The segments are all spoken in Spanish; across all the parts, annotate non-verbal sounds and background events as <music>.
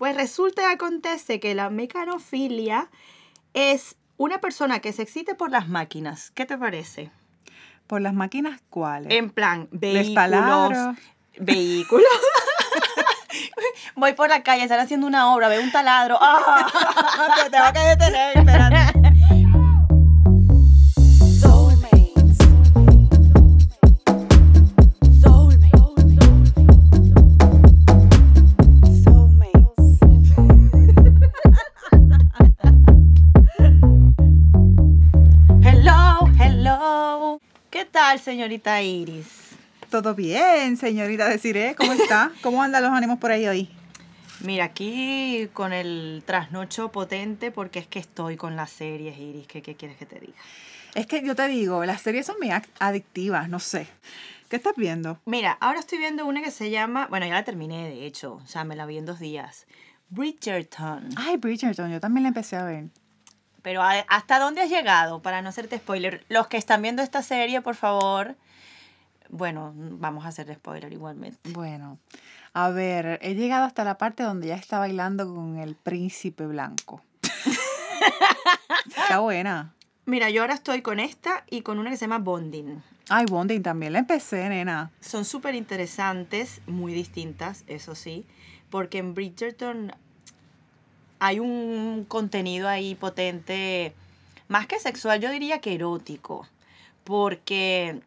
Pues resulta y acontece que la mecanofilia es una persona que se excite por las máquinas. ¿Qué te parece? ¿Por las máquinas cuáles? En plan, vehículos. Vehículos. <laughs> Voy por la calle, están haciendo una obra, veo un taladro. ¡Ah! <laughs> Te tengo que detener, espérate. Tal, señorita Iris? Todo bien, señorita Desiree, ¿cómo está? ¿Cómo andan los ánimos por ahí hoy? Mira, aquí con el trasnocho potente porque es que estoy con las series, Iris. ¿Qué, qué quieres que te diga? Es que yo te digo, las series son muy adictivas, no sé. ¿Qué estás viendo? Mira, ahora estoy viendo una que se llama, bueno, ya la terminé de hecho, o sea, me la vi en dos días. Bridgerton. Ay, Bridgerton, yo también la empecé a ver. Pero ¿a- ¿hasta dónde has llegado? Para no hacerte spoiler. Los que están viendo esta serie, por favor. Bueno, vamos a hacer spoiler igualmente. Bueno, a ver, he llegado hasta la parte donde ya está bailando con el príncipe blanco. <laughs> está buena. Mira, yo ahora estoy con esta y con una que se llama Bonding. Ay, Bonding también la empecé, nena. Son súper interesantes, muy distintas, eso sí, porque en Bridgerton hay un contenido ahí potente, más que sexual, yo diría que erótico, porque,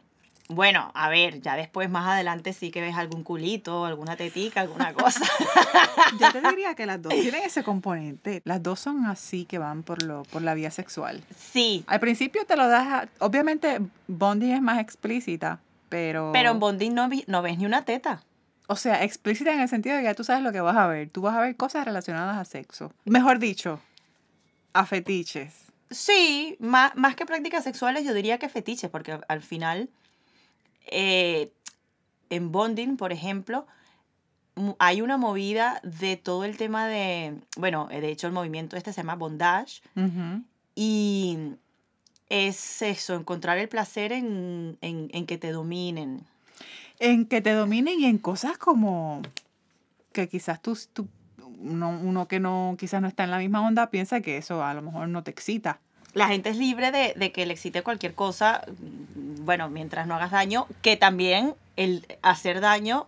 bueno, a ver, ya después más adelante sí que ves algún culito, alguna tetica, alguna cosa. <laughs> Yo te diría que las dos tienen ese componente. Las dos son así que van por, lo, por la vía sexual. Sí, Al principio te lo das, a- obviamente Bonding es más explícita, pero... pero en Bonding no, vi- no ves ni una teta. O sea, explícita en el sentido de que ya tú sabes lo que vas a ver. Tú vas a ver cosas relacionadas a sexo. Mejor dicho, a fetiches. Sí, más, más que prácticas sexuales, yo diría que fetiches, porque al final, eh, en Bonding, por ejemplo, hay una movida de todo el tema de, bueno, eh, de hecho el movimiento este se llama bondage, y es eso, encontrar el placer en, en, en que te dominen. En que te dominen y en cosas como que quizás tú, tú uno, uno que no, quizás no está en la misma onda, piensa que eso a lo mejor no te excita. La gente es libre de, de que le excite cualquier cosa, mm, bueno, mientras no hagas daño, que también el hacer daño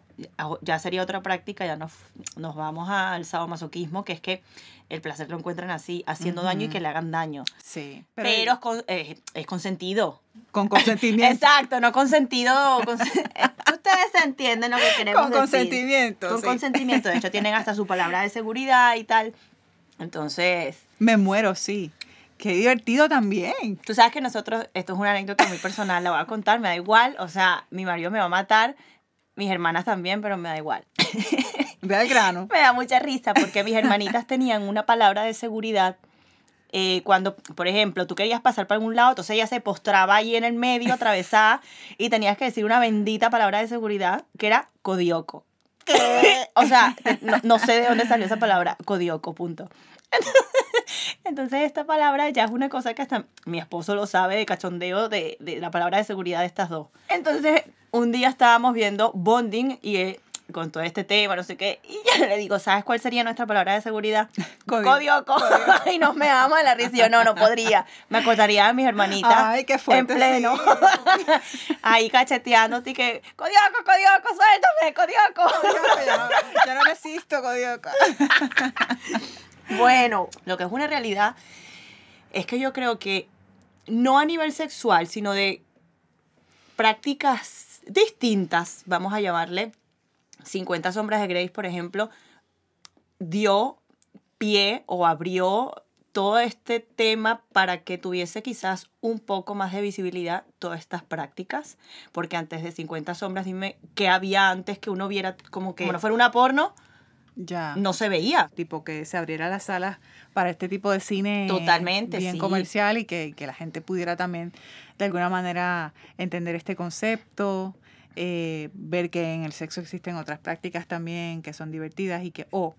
ya sería otra práctica, ya nos, nos vamos al sadomasoquismo, que es que el placer lo encuentran así, haciendo daño y que le hagan daño. Sí. Pero, es, con, eh, es consentido. con consentimiento. <laughs> Exacto, no consentido. consen- eh, Ustedes entienden lo que queremos con decir. consentimiento. Con sí. consentimiento. De hecho, tienen hasta su palabra de seguridad y tal. Entonces, Me muero, sí. Qué divertido también. Tú sabes que nosotros, esto es una anécdota muy personal, la voy a contar, me da igual, o sea, mi marido me va a matar, mis hermanas también, pero me da igual. Ve al grano. <laughs> Me da mucha risa porque mis hermanitas tenían una palabra de seguridad. eh, cuando, por ejemplo, tú querías pasar por algún lado, entonces ella se postraba ahí en el medio, atravesada, y tenías que decir una bendita palabra de seguridad que era codioco. o sea, no, no sé de dónde salió esa palabra, codioco, punto. <laughs> Entonces esta palabra ya es una cosa que hasta mi esposo lo sabe de cachondeo de, de la palabra de seguridad de estas dos. Entonces un día estábamos viendo Bonding y eh, con todo este tema, no sé qué, y yo le digo, ¿sabes cuál sería nuestra palabra de seguridad? Codi- Codioco. y nos me damos la risa. Yo, no, no podría. Me acordaría de mis hermanitas. Ay, qué fuerte, En pleno. <laughs> Ahí cacheteándote y que, Codioco, Codioco, suéltame, Codioco. ya, no, ya no resisto, codioca. <laughs> Bueno, lo que es una realidad es que yo creo que no a nivel sexual, sino de prácticas distintas, vamos a llamarle, 50 sombras de Grey, por ejemplo, dio pie o abrió todo este tema para que tuviese quizás un poco más de visibilidad todas estas prácticas, porque antes de 50 sombras, dime, ¿qué había antes que uno viera como que como no fuera una porno? Ya. No se veía. Tipo que se abriera las salas para este tipo de cine Totalmente, bien sí. comercial y que, que la gente pudiera también de alguna manera entender este concepto, eh, ver que en el sexo existen otras prácticas también que son divertidas y que o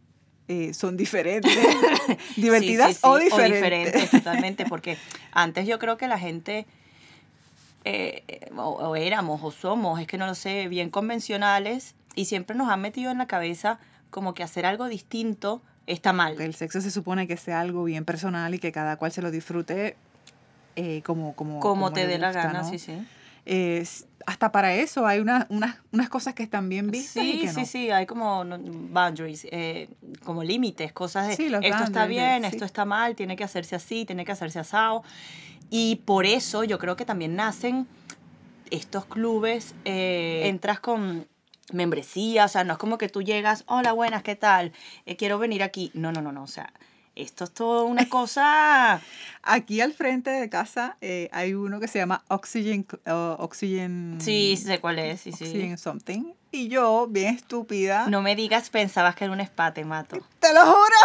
eh, son diferentes, <laughs> divertidas Sí, sí, sí, o diferentes. totalmente, <laughs> porque antes yo creo que la gente, eh, o, o éramos o somos, es que no lo sé, bien convencionales y siempre nos han metido en la cabeza como que hacer algo distinto está mal. El sexo se supone que sea algo bien personal y que cada cual se lo disfrute eh, como, como, Como te le dé la gana, ¿no? sí, sí. Eh, hasta para eso hay una- unas, unas cosas que están bien vistas y Sí, que sí, no. sí, hay como boundaries, eh, como límites, cosas de Sí, esto está bien, sí. esto está mal, tiene que hacerse así, tiene que hacerse asado. Y por eso yo creo que también nacen estos clubes, eh, entras con membresía, o sea, no es como que tú llegas, hola, buenas, ¿qué tal? Eh, quiero venir aquí. No, no, no, no, o sea, esto es toda una <laughs> cosa... Aquí al frente de casa eh, hay uno que se llama Oxygen, uh, Oxygen, Sí, sé cuál es, sí, sí. Oxygen something. Y yo, bien estúpida, No me digas, pensabas que era un spa, te mato. te lo juro.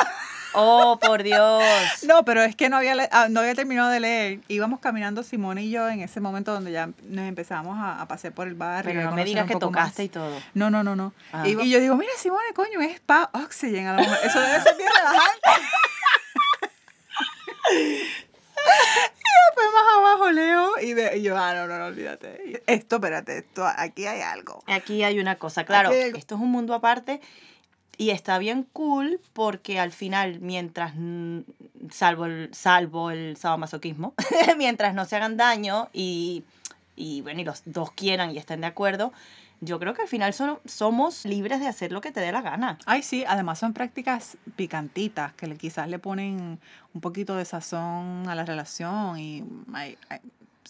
Oh, por Dios. No, pero es que no había, ah, no había terminado de leer. Íbamos caminando Simón y yo en ese momento donde ya nos empezamos a, a pasear por el barrio. Pero no me digas que tocaste más. y todo. No, no, no, no. Ah. Y, y yo digo, mira, Simone, coño, es Spa Oxygen. A lo mejor. Eso debe ser bien relajante. <laughs> y después más abajo leo y, ve- y yo, ah, no, no, no, olvídate. Esto, espérate, esto, aquí hay algo. Aquí hay una cosa, claro, esto es un mundo aparte y está bien cool porque al final, mientras, salvo el, salvo el sadomasoquismo, <laughs> mientras no se hagan daño y, y bueno, y los dos quieran y estén de acuerdo, yo creo que al final son- somos libres de hacer lo que te dé la gana. Ay, sí, además son prácticas picantitas que quizás le ponen un poquito de sazón a la relación y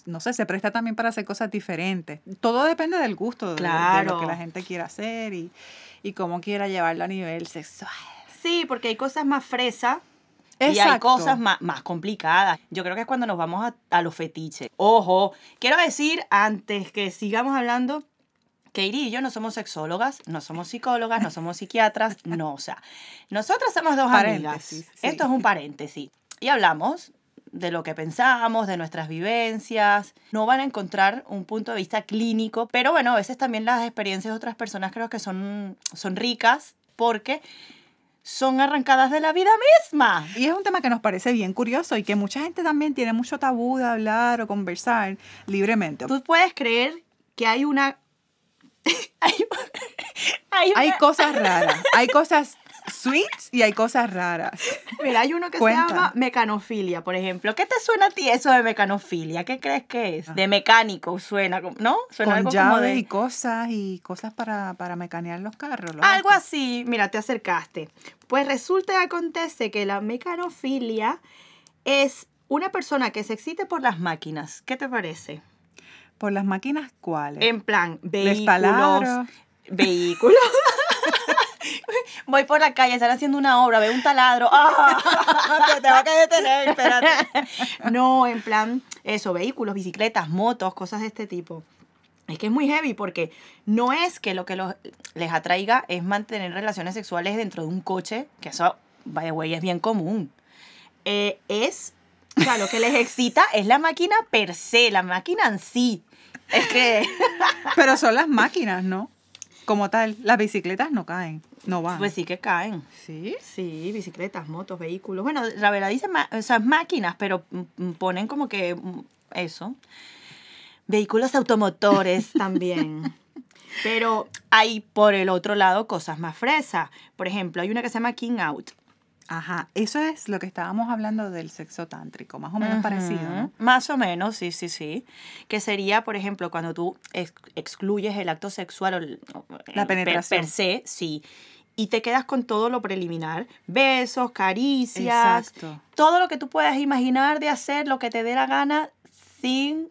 no sé, se presta también para hacer cosas diferentes. Todo depende del gusto, de- de, lo Claro. que la gente quiera hacer y, y cómo quiera llevarlo a nivel sexual. Sí, porque hay cosas más fresas Y hay cosas más, más complicadas. Yo creo que es cuando nos vamos a, a los fetiches. Ojo, quiero decir, antes que sigamos hablando, que Iri y yo no somos sexólogas, no somos psicólogas, no somos psiquiatras, no, o sea, nosotras somos dos amigas. Paréntesis, sí. Esto es un paréntesis. Y hablamos de lo que pensamos, de nuestras vivencias. No van a encontrar un punto de vista clínico, pero bueno, a veces también las experiencias de otras personas creo que son, son ricas porque son arrancadas de la vida misma. Y es un tema que nos parece bien curioso y que mucha gente también tiene mucho tabú de hablar o conversar libremente. Tú puedes creer que hay una... <laughs> <laughs> hay, hay una- Hay cosas raras, hay cosas sweets y hay cosas raras. Mira, hay uno que Cuenta. se llama mecanofilia, por ejemplo. ¿Qué te suena a ti eso de mecanofilia? ¿Qué crees que es? De mecánico suena, como- ¿no? Suena Con algo como de... y cosas y cosas para, para mecanear los carros. los Algo así, mira, te acercaste. Pues resulta y acontece que la mecanofilia es una persona que se excite por las máquinas. ¿Qué te parece? ¿Por las máquinas cuáles? En plan, vehículos. Vehículos. <laughs> Voy por la calle, están haciendo una obra, veo un taladro. <laughs> ¡Ah! Te tengo que detener, espérate. <laughs> No, en plan, eso, vehículos, bicicletas, motos, cosas de este tipo. Es que es muy heavy porque no es que lo que los- les atraiga es mantener relaciones sexuales dentro de un coche, que eso, by the way, es bien común. Eh, es, o sea, lo que les excita es la máquina per se, la máquina en sí. Es que, Pero son las máquinas, ¿no? Como tal, las bicicletas no caen, no van. pues sí que caen. ¿Sí? Sí, bicicletas, motos, vehículos. Bueno, la verdad dice o sea, máquinas, pero mm, mm, ponen como que mm, eso. Vehículos automotores <laughs> también. Pero hay por el otro lado cosas más fresas. Por ejemplo, hay una que se llama King Out. Ajá, eso es lo que estábamos hablando del sexo tántrico, más o menos parecido, ¿no? Más o menos, sí, sí, sí. Que sería, por ejemplo, cuando tú ex- excluyes el acto sexual o el- La el per- penetración. Per, se, sí. Y te quedas con todo lo preliminar. Besos, caricias, Exacto. todo lo que tú puedas imaginar de hacer lo que te dé la gana sin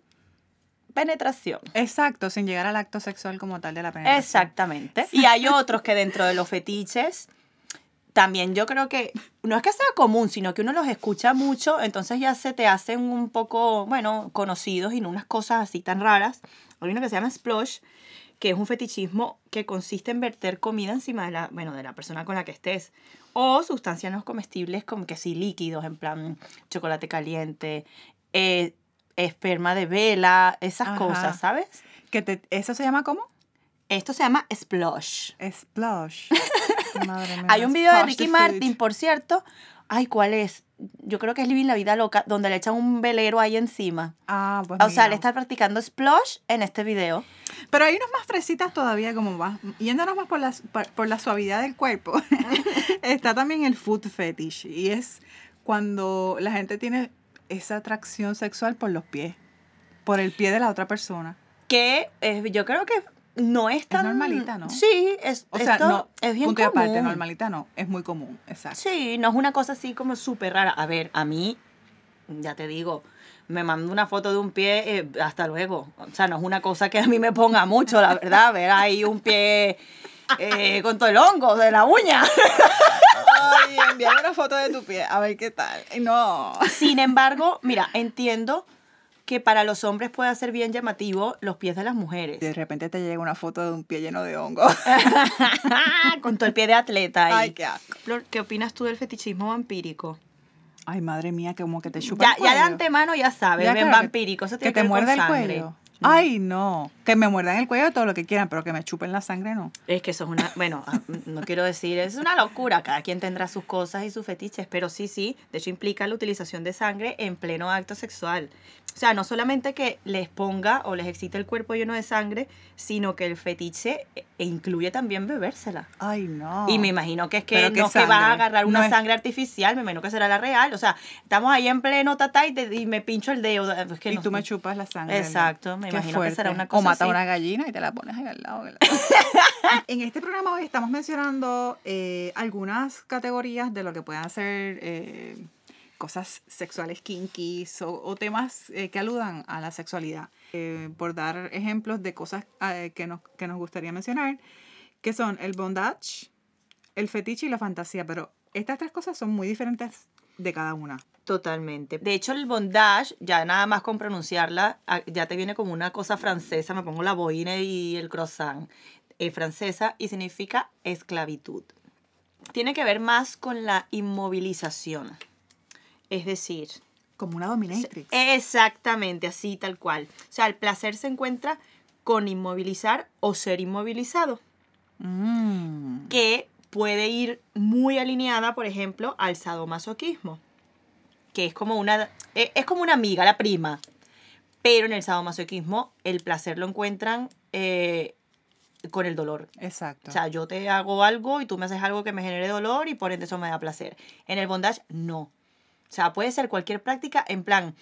penetración. Exacto, sin llegar al acto sexual como tal de la penetración. Exactamente. Y hay otros que dentro de los fetiches, también yo creo que no es que sea común, sino que uno los escucha mucho, entonces ya se te hacen un poco, bueno, conocidos y no unas cosas así tan raras. Hay uno que se llama Splosh, que es un fetichismo que consiste en verter comida encima de la, bueno, de la persona con la que estés. O sustancias no comestibles como que sí líquidos, en plan chocolate caliente, eh, esperma de vela, esas Ajá. cosas, ¿sabes? Que te, ¿Eso se llama cómo? Esto se llama Splosh. Splosh. <laughs> Madre mía, Hay un video de splash Ricky Martin, por cierto. Ay, ¿cuál es? yo creo que es Living la Vida Loca, donde le echan un velero ahí encima. Ah, pues O sea, mira. le está practicando splosh en este video. Pero hay unas más fresitas todavía, como más, yéndonos más por la, por la suavidad del cuerpo. <laughs> Está también el food fetish. Y es cuando la gente tiene esa atracción sexual por los pies. Por el pie de la otra persona. Que eh, yo creo que no es tan... normalita, ¿no? Sí, es, O sea, esto no, es bien punto y común. aparte, normalita no, es muy común, exacto. Sí, no es una cosa así como súper rara. A ver, a mí, ya te digo, me mando una foto de un pie, eh, hasta luego. O sea, no es una cosa que a mí me ponga mucho, la verdad, ver ahí un pie eh, con todo el hongo de la uña. Ay, envíame una foto de tu pie, a ver qué tal. No. Sin embargo, mira, entiendo que para los hombres puede ser bien llamativo los pies de las mujeres. De repente te llega una foto de un pie lleno de hongo. <laughs> con todo el pie de atleta ahí. Ay, qué asco. Flor, ¿qué opinas tú del fetichismo vampírico? Ay, madre mía, que como que te chupa Ya, el ya de cuello. antemano ya sabes, Ya, claro, que- vampírico, eso Que tiene te que ver con muerda el cuello. Ay, no. Que me muerdan el cuello todo lo que quieran, pero que me chupen la sangre no. Es que eso es una, bueno, ah, <laughs> no quiero decir, es una locura, cada quien tendrá sus cosas y sus fetiches, pero sí, sí, de hecho implica la utilización de sangre en pleno acto sexual. O sea, no solamente que les ponga o les excite el cuerpo lleno de sangre, sino que el fetiche eh, incluye también bebérsela. Ay, no. Y me imagino que es que Pero ¿qué no es que vas a agarrar una No es- sangre artificial, me imagino que será la real. O sea, estamos ahí en pleno tatá y, te- y me pincho el dedo. Es que y no- tú me chupas la sangre. Exacto, me imagino que será una O cosa mata así. una gallina y te la pones ahí al lado. ¿verdad? <laughs> en este programa hoy estamos mencionando eh, algunas categorías de lo que puedan ser eh, cosas sexuales kinkies o, o temas eh, que aludan a la sexualidad. Eh, por dar ejemplos de cosas eh, que, nos, que nos gustaría mencionar, que son el bondage, el fetiche y la fantasía. Pero estas tres cosas son muy diferentes de cada una. Totalmente. De hecho, el bondage, ya nada más con pronunciarla, ya te viene como una cosa francesa. Me pongo la boina y el croissant. eh, francesa y significa esclavitud. Tiene que ver más con la inmovilización. Es decir, Como una dominatrix. exactamente así, tal cual. O sea, el placer se encuentra con inmovilizar o ser inmovilizado. Mm. que puede ir muy alineada, por ejemplo, al sadomasoquismo, que es como una eh, es como una amiga, la prima, pero en el sadomasoquismo el placer lo encuentran eh, con el dolor. Exacto. O sea, yo te hago algo y tú me haces algo que me genere dolor y por ende eso me da placer. En el bondage, no. O sea, puede ser cualquier práctica en plan,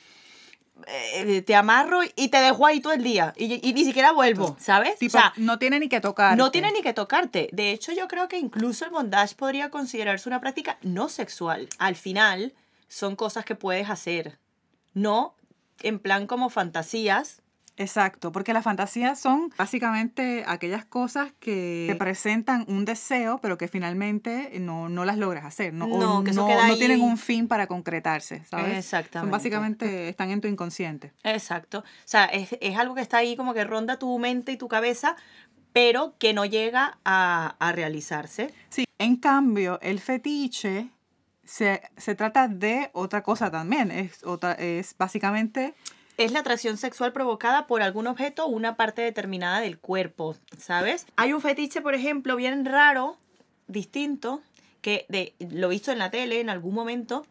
eh, te amarro y te dejo ahí todo el día y, y ni siquiera vuelvo, ¿sabes? Tipo, o sea, no tiene ni que tocar. no tiene ni que tocarte. De hecho, yo creo que incluso el bondage podría considerarse una práctica no sexual. Al final, son cosas que puedes hacer. No en plan como fantasías. Exacto, porque las fantasías son básicamente aquellas cosas que te presentan un deseo, pero que finalmente no, no las logras hacer. No, o No, que eso no, queda no ahí. tienen un fin para concretarse, ¿sabes? Exactamente. Son básicamente, están en tu inconsciente. Exacto. O sea, es, es algo que está ahí como que ronda tu mente y tu cabeza, pero que no llega a, a realizarse. Sí, en cambio, el fetiche se, se trata de otra cosa también. Es, otra, es básicamente es la atracción sexual provocada por algún objeto o una parte determinada del cuerpo, ¿sabes? Hay un fetiche, por ejemplo, bien raro, distinto, que de, lo he visto en la tele en algún momento,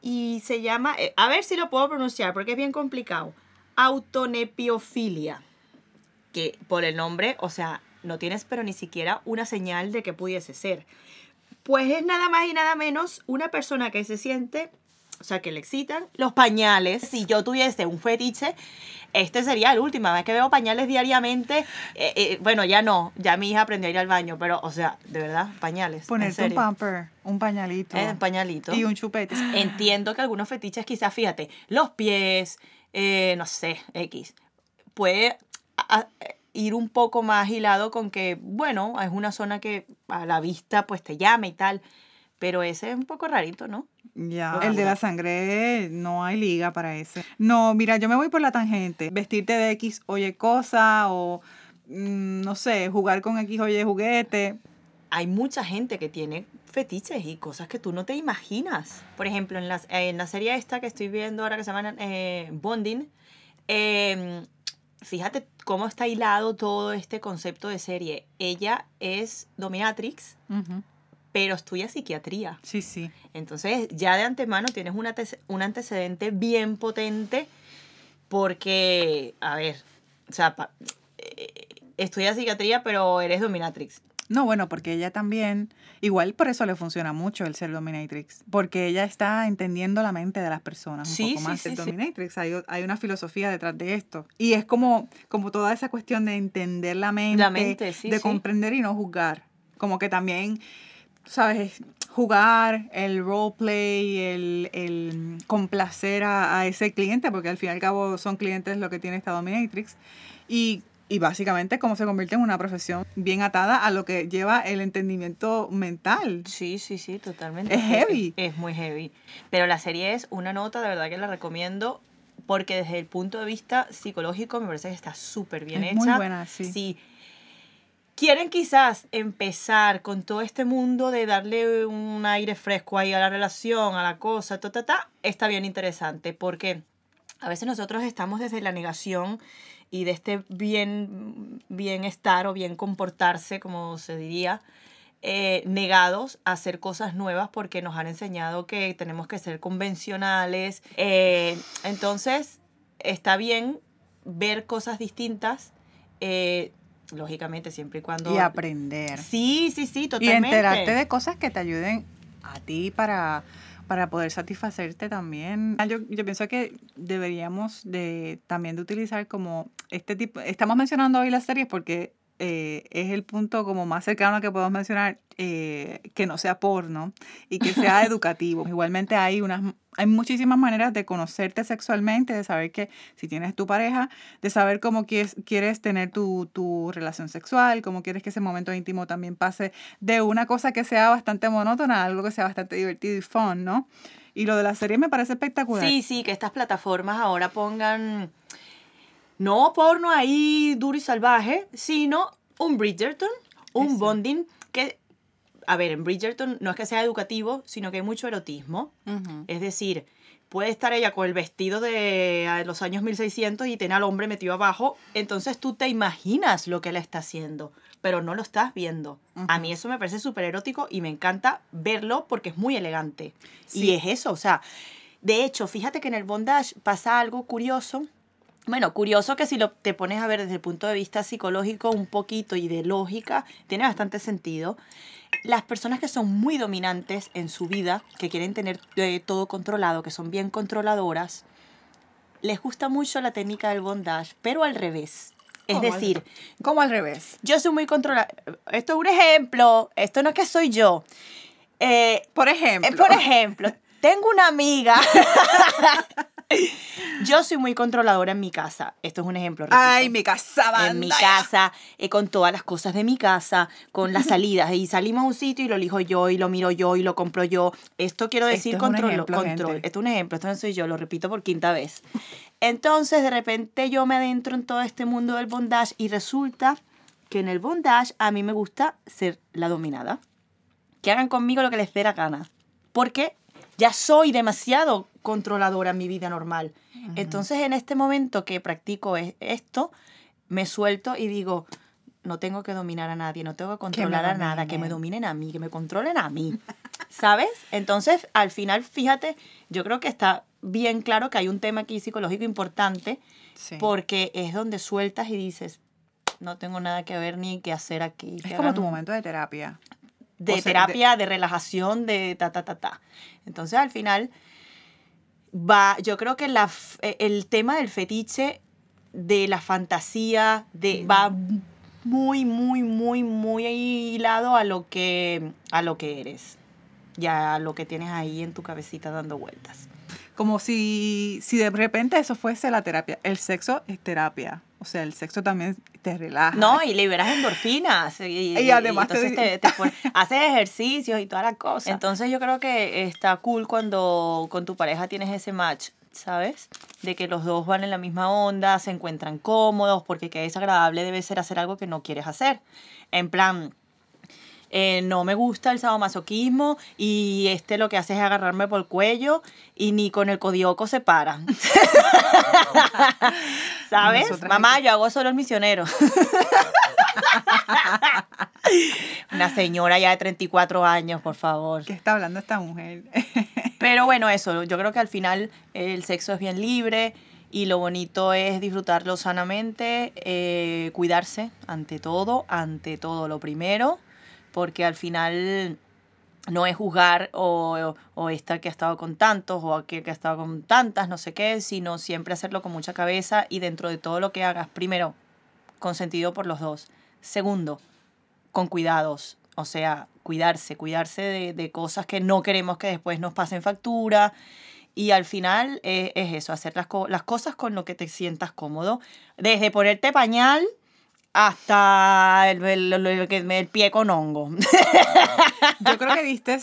y se llama, eh, a ver si lo puedo pronunciar porque es bien complicado, autonepiofilia, que por el nombre, o sea, no tienes pero ni siquiera una señal de que pudiese ser. Pues es nada más y nada menos una persona que se siente o sea, que le excitan los pañales. Si yo tuviese un fetiche, este sería el último. vez que veo pañales diariamente, eh, eh, bueno, ya no, ya mi hija aprendió a ir al baño, pero, o sea, de verdad, pañales. ponerte un pamper, un pañalito Eh, pañalito. y un chupete. Entiendo que algunos fetiches, quizás, fíjate, los pies, eh, no sé, X, puede a- a- ir un poco más hilado con que, bueno, es una zona que a la vista pues te llama y tal, pero ese es un poco rarito, ¿no? Ya, el de la sangre no hay liga para ese. No, mira, yo me voy por la tangente. Vestirte de X oye cosa o mm, no sé, jugar con X oye juguete. hay mucha gente que tiene fetiches y cosas que tú no te imaginas. Por ejemplo, en, las, en la serie esta que estoy viendo ahora que se llama eh, Bonding, eh, fíjate cómo está hilado todo este concepto de serie. Ella es dominatrix, Ujú. Pero estudia psiquiatría. Sí, sí. Entonces, ya de antemano tienes un, ante- un antecedente bien potente porque, a ver, o sea, eh, estudias psiquiatría, pero eres dominatrix. No, bueno, porque ella también, igual por eso le funciona mucho el ser dominatrix, porque ella está entendiendo la mente de las personas un Sí, poco más. sí, el sí. dominatrix, hay, una filosofía detrás de esto. Y es como, como toda esa cuestión de entender la mente, La mente, sí, de comprender y no juzgar. Como que también, ¿sabes? Jugar, el roleplay, el, el complacer a, a ese cliente, porque al fin y al cabo son clientes lo que tiene esta dominatrix. Y, y básicamente cómo se convierte en una profesión bien atada a lo que lleva el entendimiento mental. Sí, sí, sí, totalmente. Es heavy. Es, es muy heavy. Pero la serie es una nota, de verdad que la recomiendo, porque desde el punto de vista psicológico me parece que está súper bien Es hecha. muy buena, sí. Si quieren quizás empezar con todo este mundo de darle un aire fresco ahí a la relación, a la cosa, ta, ta, ta, está bien interesante, porque a veces nosotros estamos desde la negación y de este bien bienestar o bien comportarse, como se diría, eh, negados a hacer cosas nuevas porque nos han enseñado que tenemos que ser convencionales. Eh, entonces, está bien ver cosas distintas, eh, lógicamente, siempre y cuando... Y aprender. Sí, sí, sí, Y totalmente. enterarte de cosas que te ayuden a ti para, para poder satisfacerte también. Ah, Yo, yo pienso que deberíamos de también de utilizar como este tipo, estamos mencionando hoy las series porque eh, es el punto como más cercano que podemos mencionar eh, que no sea porno y que sea <laughs> educativo. Igualmente hay unas hay muchísimas maneras de conocerte sexualmente, de saber que si tienes tu pareja, de saber cómo quieres, quieres tener tu, tu relación sexual, cómo quieres que ese momento íntimo también pase de una cosa que sea bastante monótona a algo que sea bastante divertido y fun, ¿no? Y lo de la serie me parece espectacular. Sí, sí, que estas plataformas ahora pongan no porno ahí duro y salvaje, sino un Bridgerton, un Eso. bonding que, a ver, en Bridgerton no es que sea educativo, sino que hay mucho erotismo. Es decir, puede estar ella con el vestido de eh, los años 1600 y tener al hombre metido abajo, entonces tú te imaginas lo que él está haciendo, pero no lo estás viendo. A mí eso me parece súper erótico y me encanta verlo porque es muy elegante. Sí. Y es eso, o sea, de hecho, fíjate que en el bondage pasa algo curioso. Bueno, curioso que si lo te pones a ver desde el punto de vista psicológico un poquito y de lógica, tiene bastante sentido. Las personas que son muy dominantes en su vida, que quieren tener eh, todo controlado, que son bien controladoras, les gusta mucho la técnica del bondage, pero al revés. Es ¿Cómo al- decir, Como al revés. yo soy muy controlada. Esto es un ejemplo, esto no es que soy yo. Eh, Por ejemplo. eh, por ejemplo, tengo una amiga. <laughs> <laughs> Yo soy muy controladora en mi casa. Esto es un ejemplo. repito. Ay, mi casa banda. En mi casa, eh, con todas las cosas de mi casa, con las <laughs> salidas. Y salimos a un sitio y lo elijo yo, y lo miro yo, y lo compro yo. Esto quiero Esto decir es control. ejemplo, control. gente. Esto es un ejemplo, esto no soy yo, lo repito por quinta vez. Entonces, de repente yo me adentro en todo este mundo del bondage y resulta que en el bondage a mí me gusta ser la dominada. Que hagan conmigo lo que les dé la gana. Porque ya soy demasiado controladora en mi vida normal. Entonces, en este momento que practico es- esto, me suelto y digo, no tengo que dominar a nadie, no tengo que controlar a nada, que me dominen. a mí, que me controlen a mí. ¿Sabes? Entonces, al final, fíjate, yo creo que está bien claro que hay un tema aquí psicológico importante Sí. porque es donde sueltas y dices, no tengo nada que ver ni que hacer aquí. Es como tu momento de terapia. de o sea, terapia, de... relajación, de ta, ta, ta, ta. Entonces, al final, va, yo creo que la, eh, el tema del fetiche, de la fantasía, de, va muy, muy, muy, muy hilado a lo que, a lo que eres. Ya a lo que tienes ahí en tu cabecita dando vueltas. Como si, si de repente eso fuese la terapia. El sexo es terapia. O sea, el sexo también te relaja. No, y liberas endorfinas. Y, <laughs> Y además te- entonces te, te pon- <laughs> haces ejercicios y toda la cosa. Entonces yo creo que está cool cuando con tu pareja tienes ese match, ¿sabes? De que los dos van en la misma onda, se encuentran cómodos, porque qué desagradable debe ser hacer algo que no quieres hacer. En plan, eh, no me gusta el sadomasoquismo y este lo que hace es agarrarme por el cuello y ni con el codioco se para. <laughs> ¿Sabes? Nosotras Mamá, aquí- yo hago solo el misionero. <laughs> Una señora ya de 34 años, por favor. ¿Qué está hablando esta mujer? <laughs> Pero bueno, eso, yo creo que al final el sexo es bien libre y lo bonito es disfrutarlo sanamente, eh, cuidarse ante todo, ante todo lo primero, porque al final no es juzgar o, o esta que ha estado con tantos o aquel que ha estado con tantas, no sé qué, sino siempre hacerlo con mucha cabeza y dentro de todo lo que hagas, primero, consentido por los dos. Segundo, con cuidados, o sea, cuidarse, cuidarse de, de cosas que no queremos que después nos pasen factura. Y al final eh, es eso, hacer las, co- las cosas con lo que te sientas cómodo. Desde ponerte pañal hasta el, el- el- el pie con hongo. Yo creo que diste,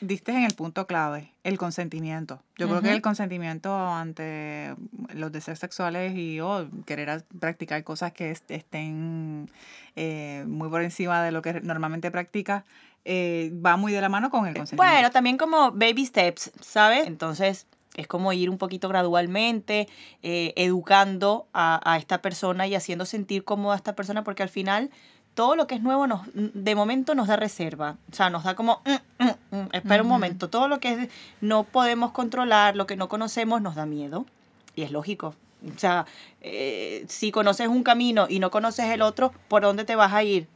diste en el punto clave, el consentimiento. Yo creo que el consentimiento ante los deseos sexuales y o querer practicar cosas que est- estén eh, muy por encima de lo que normalmente practicas, eh, va muy de la mano con el consentimiento. Bueno, también como baby steps, ¿sabes? Entonces es como ir un poquito gradualmente, eh, educando a, a esta persona y haciendo sentir cómoda a esta persona, porque al final todo lo que es nuevo nos, de momento nos da reserva. O sea, nos da como, "Mm, mm, mm, espera un momento, todo lo que es- no podemos controlar, lo que no conocemos, nos da miedo. Y es lógico. O sea, eh, si conoces un camino y no conoces el otro, ¿por dónde te vas a ir?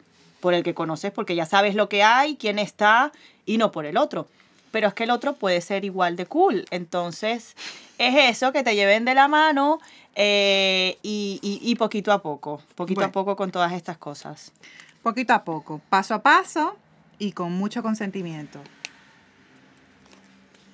Por el que conoces, porque ya sabes lo que hay, quién está, y no por el otro. Pero es que el otro puede ser igual de cool. Entonces, es eso, que te lleven de la mano eh, y, y- y poquito a poco, poquito a poco con todas estas cosas. Poquito a poco, paso a paso y con mucho consentimiento.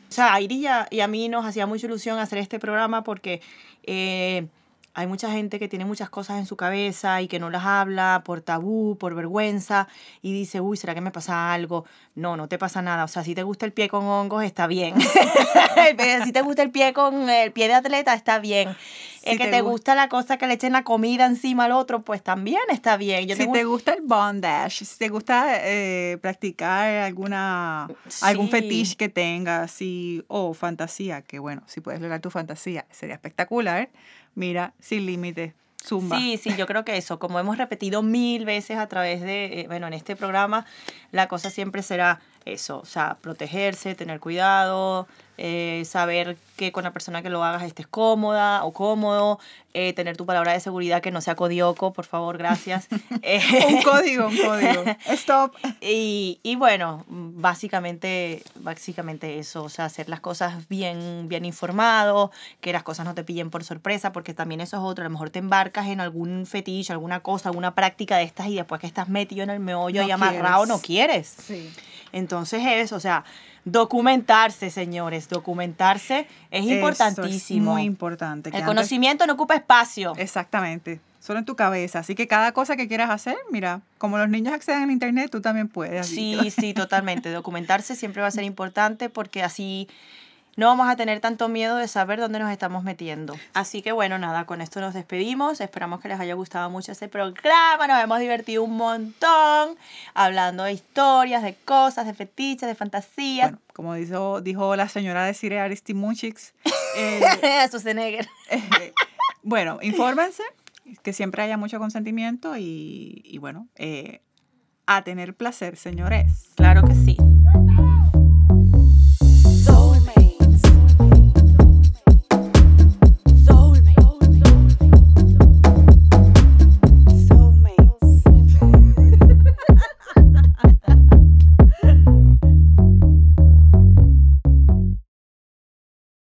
O sea, a Iris y a, y a mí nos hacía mucha ilusión hacer este programa porque eh, hay mucha gente que tiene muchas cosas en su cabeza y que no las habla por tabú, por vergüenza y dice, uy, ¿será que me pasa algo? No, no te pasa nada. O sea, si te gusta el pie con hongos, está bien. <laughs> si te gusta el pie con el pie de atleta, está bien. <laughs> Si es que te te gu- gusta la cosa que le echen la comida encima al otro, pues también está bien. Yo si tengo te gusta el bondage, si te gusta eh, practicar alguna algún Sí. fetiche que tengas, sí, o fantasía, que bueno, si puedes lograr tu fantasía, sería espectacular. Mira, sin límites, zumba. Sí, sí, yo creo que eso, como hemos repetido mil veces a través de, eh, bueno, en este programa, la cosa siempre será eso, o sea, protegerse, tener cuidado, eh, saber que con la persona que lo hagas estés cómoda o cómodo, eh, tener tu palabra de seguridad que no sea codioco, por favor, gracias. <laughs> Eh, un código, un código. <laughs> Stop. y, y bueno, básicamente, básicamente eso, o sea, hacer las cosas bien, bien informado, que las cosas no te pillen por sorpresa, porque también eso es otro, a lo mejor te embarcas en algún fetiche, alguna cosa, alguna práctica de estas y después que estás metido en el meollo No y amarrado, quieres. no quieres. Sí. Entonces eso, o sea, documentarse, señores, documentarse es importantísimo. muy importante. el antes- conocimiento no ocupa espacio. Exactamente. Solo en tu cabeza. Así que cada cosa que quieras hacer, mira, como los niños acceden al internet, tú también puedes. Sí, <laughs> sí, totalmente. Documentarse siempre va a ser importante porque así no vamos a tener tanto miedo de saber dónde nos estamos metiendo. Así que bueno, nada, con esto nos despedimos. Esperamos que les haya gustado mucho este programa. Nos hemos divertido un montón hablando de historias, de cosas, de fetiches, de fantasías. Bueno, como dijo, dijo la señora de Cire Aristimuchix, <laughs> eh, Schwarzenegger. eh, bueno, infórmense, que siempre haya mucho consentimiento y, y bueno, eh, a tener placer, señores. Claro que sí.